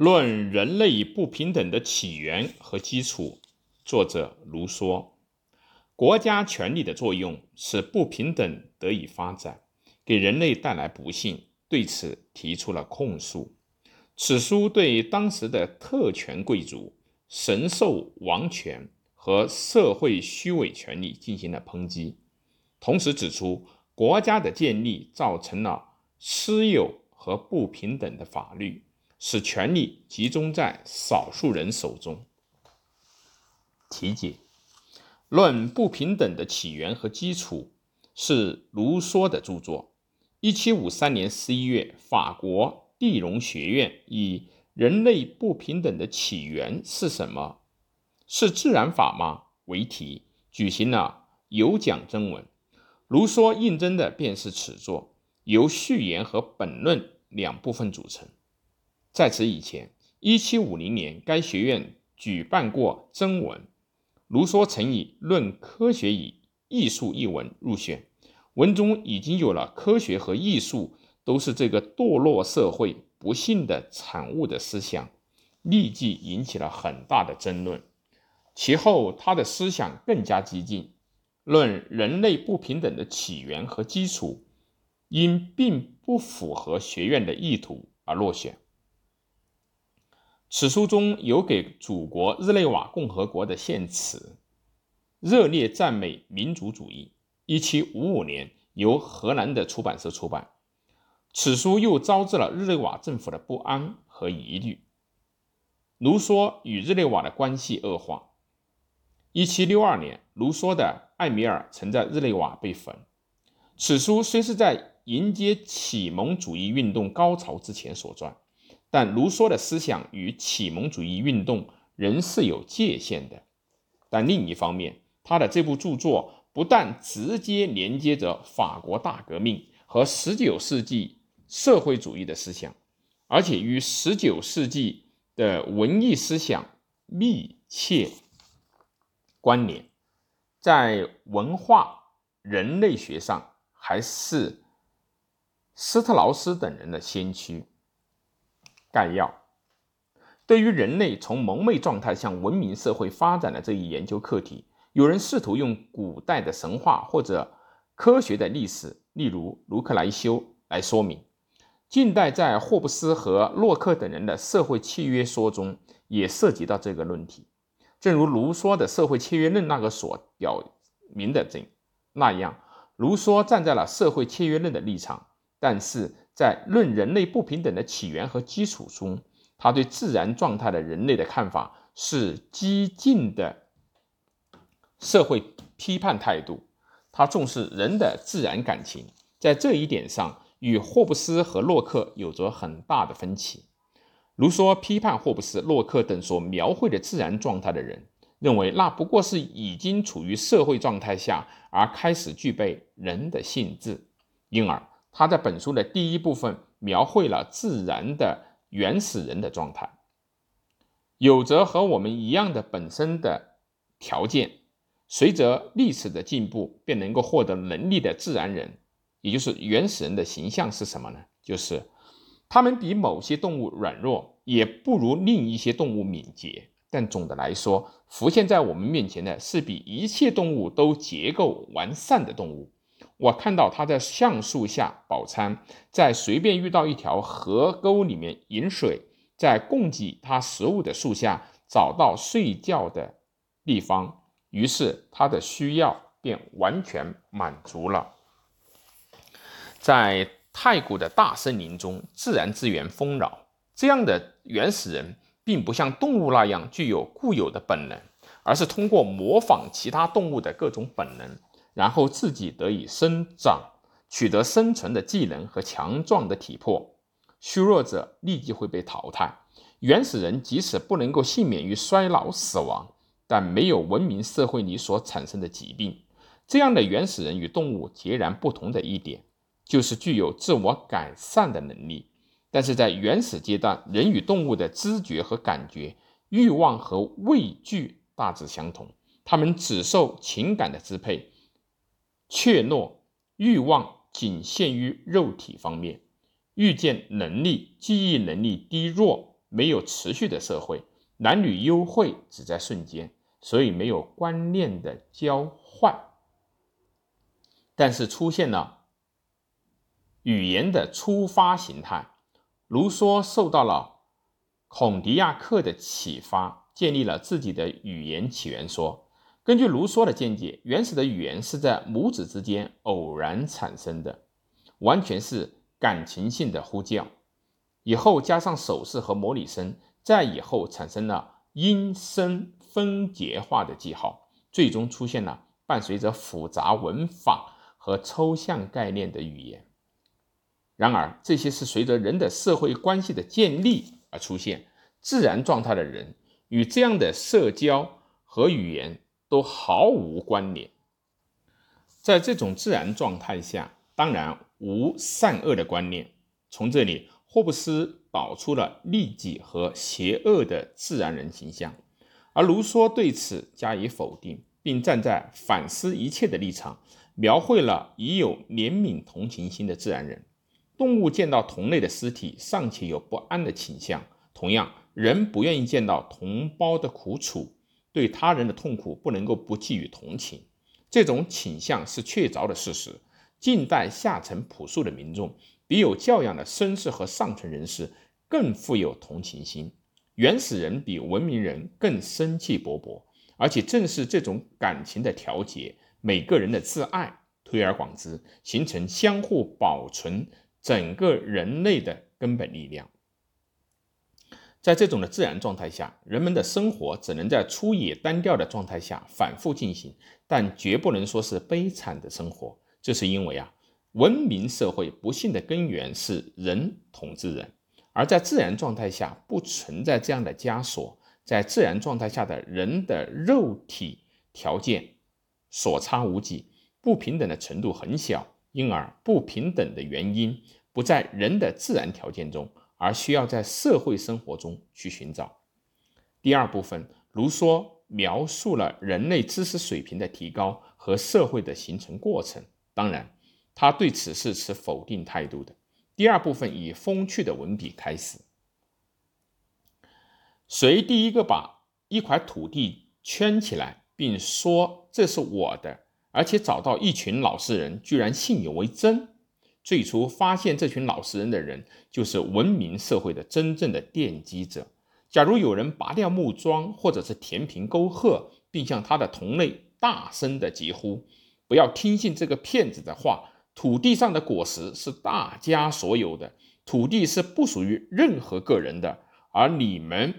论人类不平等的起源和基础，作者卢梭。国家权力的作用使不平等得以发展，给人类带来不幸，对此提出了控诉。此书对当时的特权贵族、神授王权和社会虚伪权力进行了抨击，同时指出国家的建立造成了私有和不平等的法律，使权力集中在少数人手中。题解：论不平等的起源和基础是卢梭的著作。一七五三年十一月，法国。地荣学院以“人类不平等的起源是什么？是自然法吗？”为题，举行了有奖征文。卢梭应征的便是此作，由序言和本论两部分组成。在此以前，一七五零年，该学院举办过征文，卢梭曾以《论科学与艺术》一文入选，文中已经有了科学和艺术。都是这个堕落社会不幸的产物的思想，立即引起了很大的争论。其后，他的思想更加激进，论人类不平等的起源和基础，因并不符合学院的意图而落选。此书中有给祖国日内瓦共和国的献词，热烈赞美民族主义。一七五五年，由荷兰的出版社出版。此书又招致了日内瓦政府的不安和疑虑。卢梭与日内瓦的关系恶化。一七六二年，卢梭的《艾米尔》曾在日内瓦被焚。此书虽是在迎接启蒙主义运动高潮之前所撰，但卢梭的思想与启蒙主义运动仍是有界限的。但另一方面，他的这部著作不但直接连接着法国大革命和十九世纪。社会主义的思想，而且与十九世纪的文艺思想密切关联，在文化人类学上还是斯特劳斯等人的先驱。概要：对于人类从蒙昧状态向文明社会发展的这一研究课题，有人试图用古代的神话或者科学的历史，例如卢克莱修来说明。近代在霍布斯和洛克等人的社会契约说中，也涉及到这个论题。正如卢梭的社会契约论那个所表明的这那样，卢梭站在了社会契约论的立场，但是在论人类不平等的起源和基础中，他对自然状态的人类的看法是激进的社会批判态度。他重视人的自然感情，在这一点上。与霍布斯和洛克有着很大的分歧。卢梭批判霍布斯、洛克等所描绘的自然状态的人，认为那不过是已经处于社会状态下而开始具备人的性质。因而，他在本书的第一部分描绘了自然的原始人的状态，有着和我们一样的本身的条件，随着历史的进步，便能够获得能力的自然人。也就是原始人的形象是什么呢？就是他们比某些动物软弱，也不如另一些动物敏捷。但总的来说，浮现在我们面前的是比一切动物都结构完善的动物。我看到他在橡树下饱餐，在随便遇到一条河沟里面饮水，在供给他食物的树下找到睡觉的地方，于是他的需要便完全满足了。在太古的大森林中，自然资源丰饶。这样的原始人并不像动物那样具有固有的本能，而是通过模仿其他动物的各种本能，然后自己得以生长，取得生存的技能和强壮的体魄。虚弱者立即会被淘汰。原始人即使不能够幸免于衰老死亡，但没有文明社会里所产生的疾病。这样的原始人与动物截然不同的一点。就是具有自我改善的能力，但是在原始阶段，人与动物的知觉和感觉、欲望和畏惧大致相同，他们只受情感的支配，怯懦欲望仅限于肉体方面，遇见能力、记忆能力低弱没有持续的社会，男女幽会只在瞬间，所以没有观念的交换。但是出现了语言的出发形态，卢梭受到了孔迪亚克的启发，建立了自己的语言起源说。根据卢梭的见解，原始的语言是在母子之间偶然产生的，完全是感情性的呼叫。以后加上手势和模拟声，再以后产生了音声分节化的记号，最终出现了伴随着复杂文法和抽象概念的语言。然而，这些是随着人的社会关系的建立而出现。自然状态的人与这样的社交和语言。都毫无关联。在这种自然状态下，当然无善恶的观念。从这里，霍布斯导出了利己和邪恶的自然人形象，而卢梭对此加以否定，并站在反思一切的立场，描绘了已有怜悯同情心的自然人。动物见到同类的尸体尚且有不安的倾向，同样，人不愿意见到同胞的苦楚。对他人的痛苦不能够不寄予同情，这种倾向是确凿的事实。近代下层朴素的民众比有教养的绅士和上层人士更富有同情心，原始人比文明人更生气勃勃，而且正是这种感情的调节，每个人的自爱，推而广之，形成相互保存整个人类的根本力量。在这种的自然状态下，人们的生活只能在粗野单调的状态下反复进行，但绝不能说是悲惨的生活。这是因为啊，文明社会不幸的根源是人统治人，而在自然状态下不存在这样的枷锁。在自然状态下的人的肉体条件所差无几，不平等的程度很小，因而不平等的原因不在人的自然条件中。而需要在社会生活中去寻找。第二部分，卢梭描述了人类知识水平的提高和社会的形成过程。当然，他对此是持否定态度的。第二部分以风趣的文笔开始：谁第一个把一块土地圈起来，并说这是我的，而且找到一群老实人居然信以为真？最初发现这群老实人的人，就是文明社会的真正的奠基者。假如有人拔掉木桩，或者是填平沟壑，并向他的同类大声的疾呼：“不要听信这个骗子的话！土地上的果实是大家所有的，土地是不属于任何个人的。而你们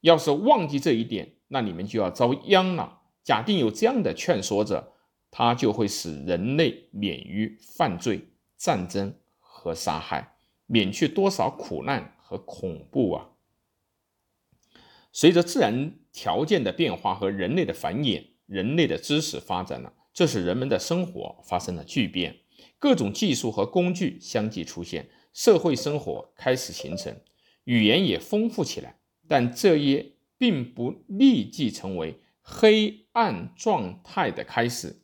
要是忘记这一点，那你们就要遭殃了。”假定有这样的劝说者。它就会使人类免于犯罪、战争和杀害，免去多少苦难和恐怖啊！随着自然条件的变化和人类的繁衍，人类的知识发展了，这使人们的生活发生了巨变，各种技术和工具相继出现，社会生活开始形成，语言也丰富起来。但这也并不立即成为黑暗状态的开始。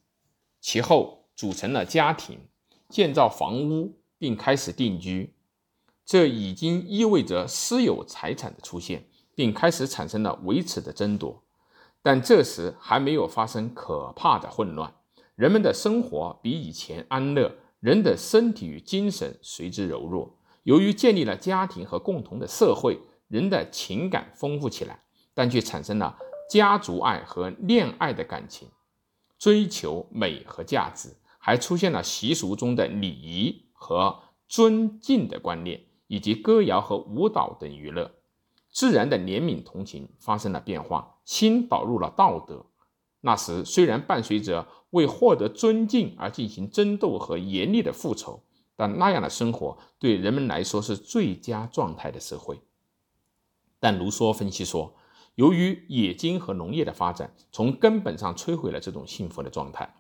其后组成了家庭，建造房屋，并开始定居。这已经意味着私有财产的出现，并开始产生了维持的争夺。但这时还没有发生可怕的混乱，人们的生活比以前安乐，人的身体与精神随之柔弱。由于建立了家庭和共同的社会，人的情感丰富起来，但却产生了家族爱和恋爱的感情。追求美和价值，还出现了习俗中的礼仪和尊敬的观念，以及歌谣和舞蹈等娱乐。自然的怜悯同情发生了变化，新导入了道德。那时虽然伴随着为获得尊敬而进行争斗和严厉的复仇，但那样的生活对人们来说是最佳状态的社会。但卢梭分析说。由于冶金和农业的发展，从根本上摧毁了这种幸福的状态。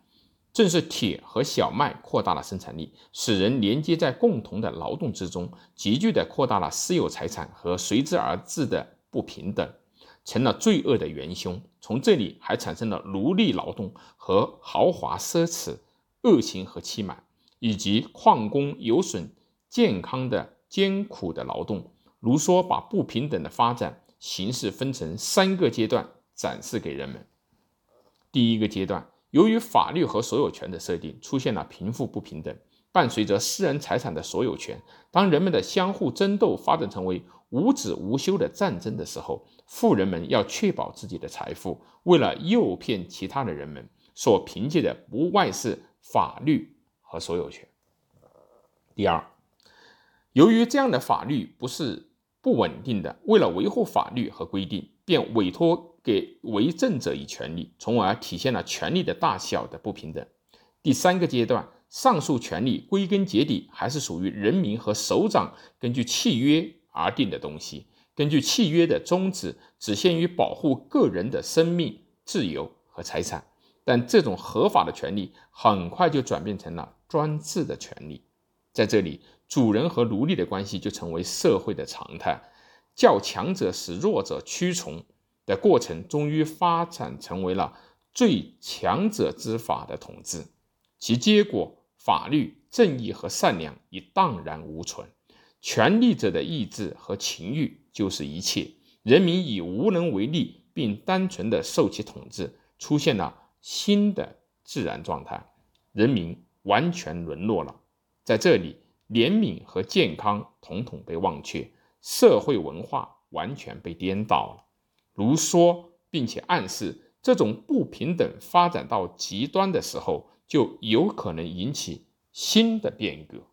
正是铁和小麦扩大了生产力，使人连接在共同的劳动之中，急剧地扩大了私有财产和随之而至的不平等，成了罪恶的元凶。从这里还产生了奴隶劳动和豪华奢侈、恶行和欺瞒，以及矿工有损健康的艰苦的劳动。卢梭把不平等的发展形势分成三个阶段展示给人们。第一个阶段，由于法律和所有权的设定，出现了贫富不平等。伴随着私人财产的所有权，当人们的相互争斗发展成为无止无休的战争的时候，富人们要确保自己的财富，为了诱骗其他的人们，所凭借的不外是法律和所有权。第二，由于这样的法律不是不稳定的，为了维护法律和规定，便委托给为政者以权利，从而体现了权力的大小的不平等。第三个阶段。上述权利归根结底还是属于人民和首长根据契约而定的东西。根据契约的宗旨，只限于保护个人的生命、自由和财产。但这种合法的权利很快就转变成了专制的权利。在这里，主人和奴隶的关系就成为社会的常态。较强者使弱者屈从的过程，终于发展成为了最强者之法的统治。其结果。法律、正义和善良已荡然无存，权力者的意志和情欲就是一切，人民已无能为力，并单纯的受其统治，出现了新的自然状态，人民完全沦落了。在这里，怜悯和健康统统被忘却，社会文化完全被颠倒了。卢梭并且暗示，这种不平等发展到极端的时候。就有可能引起新的变革。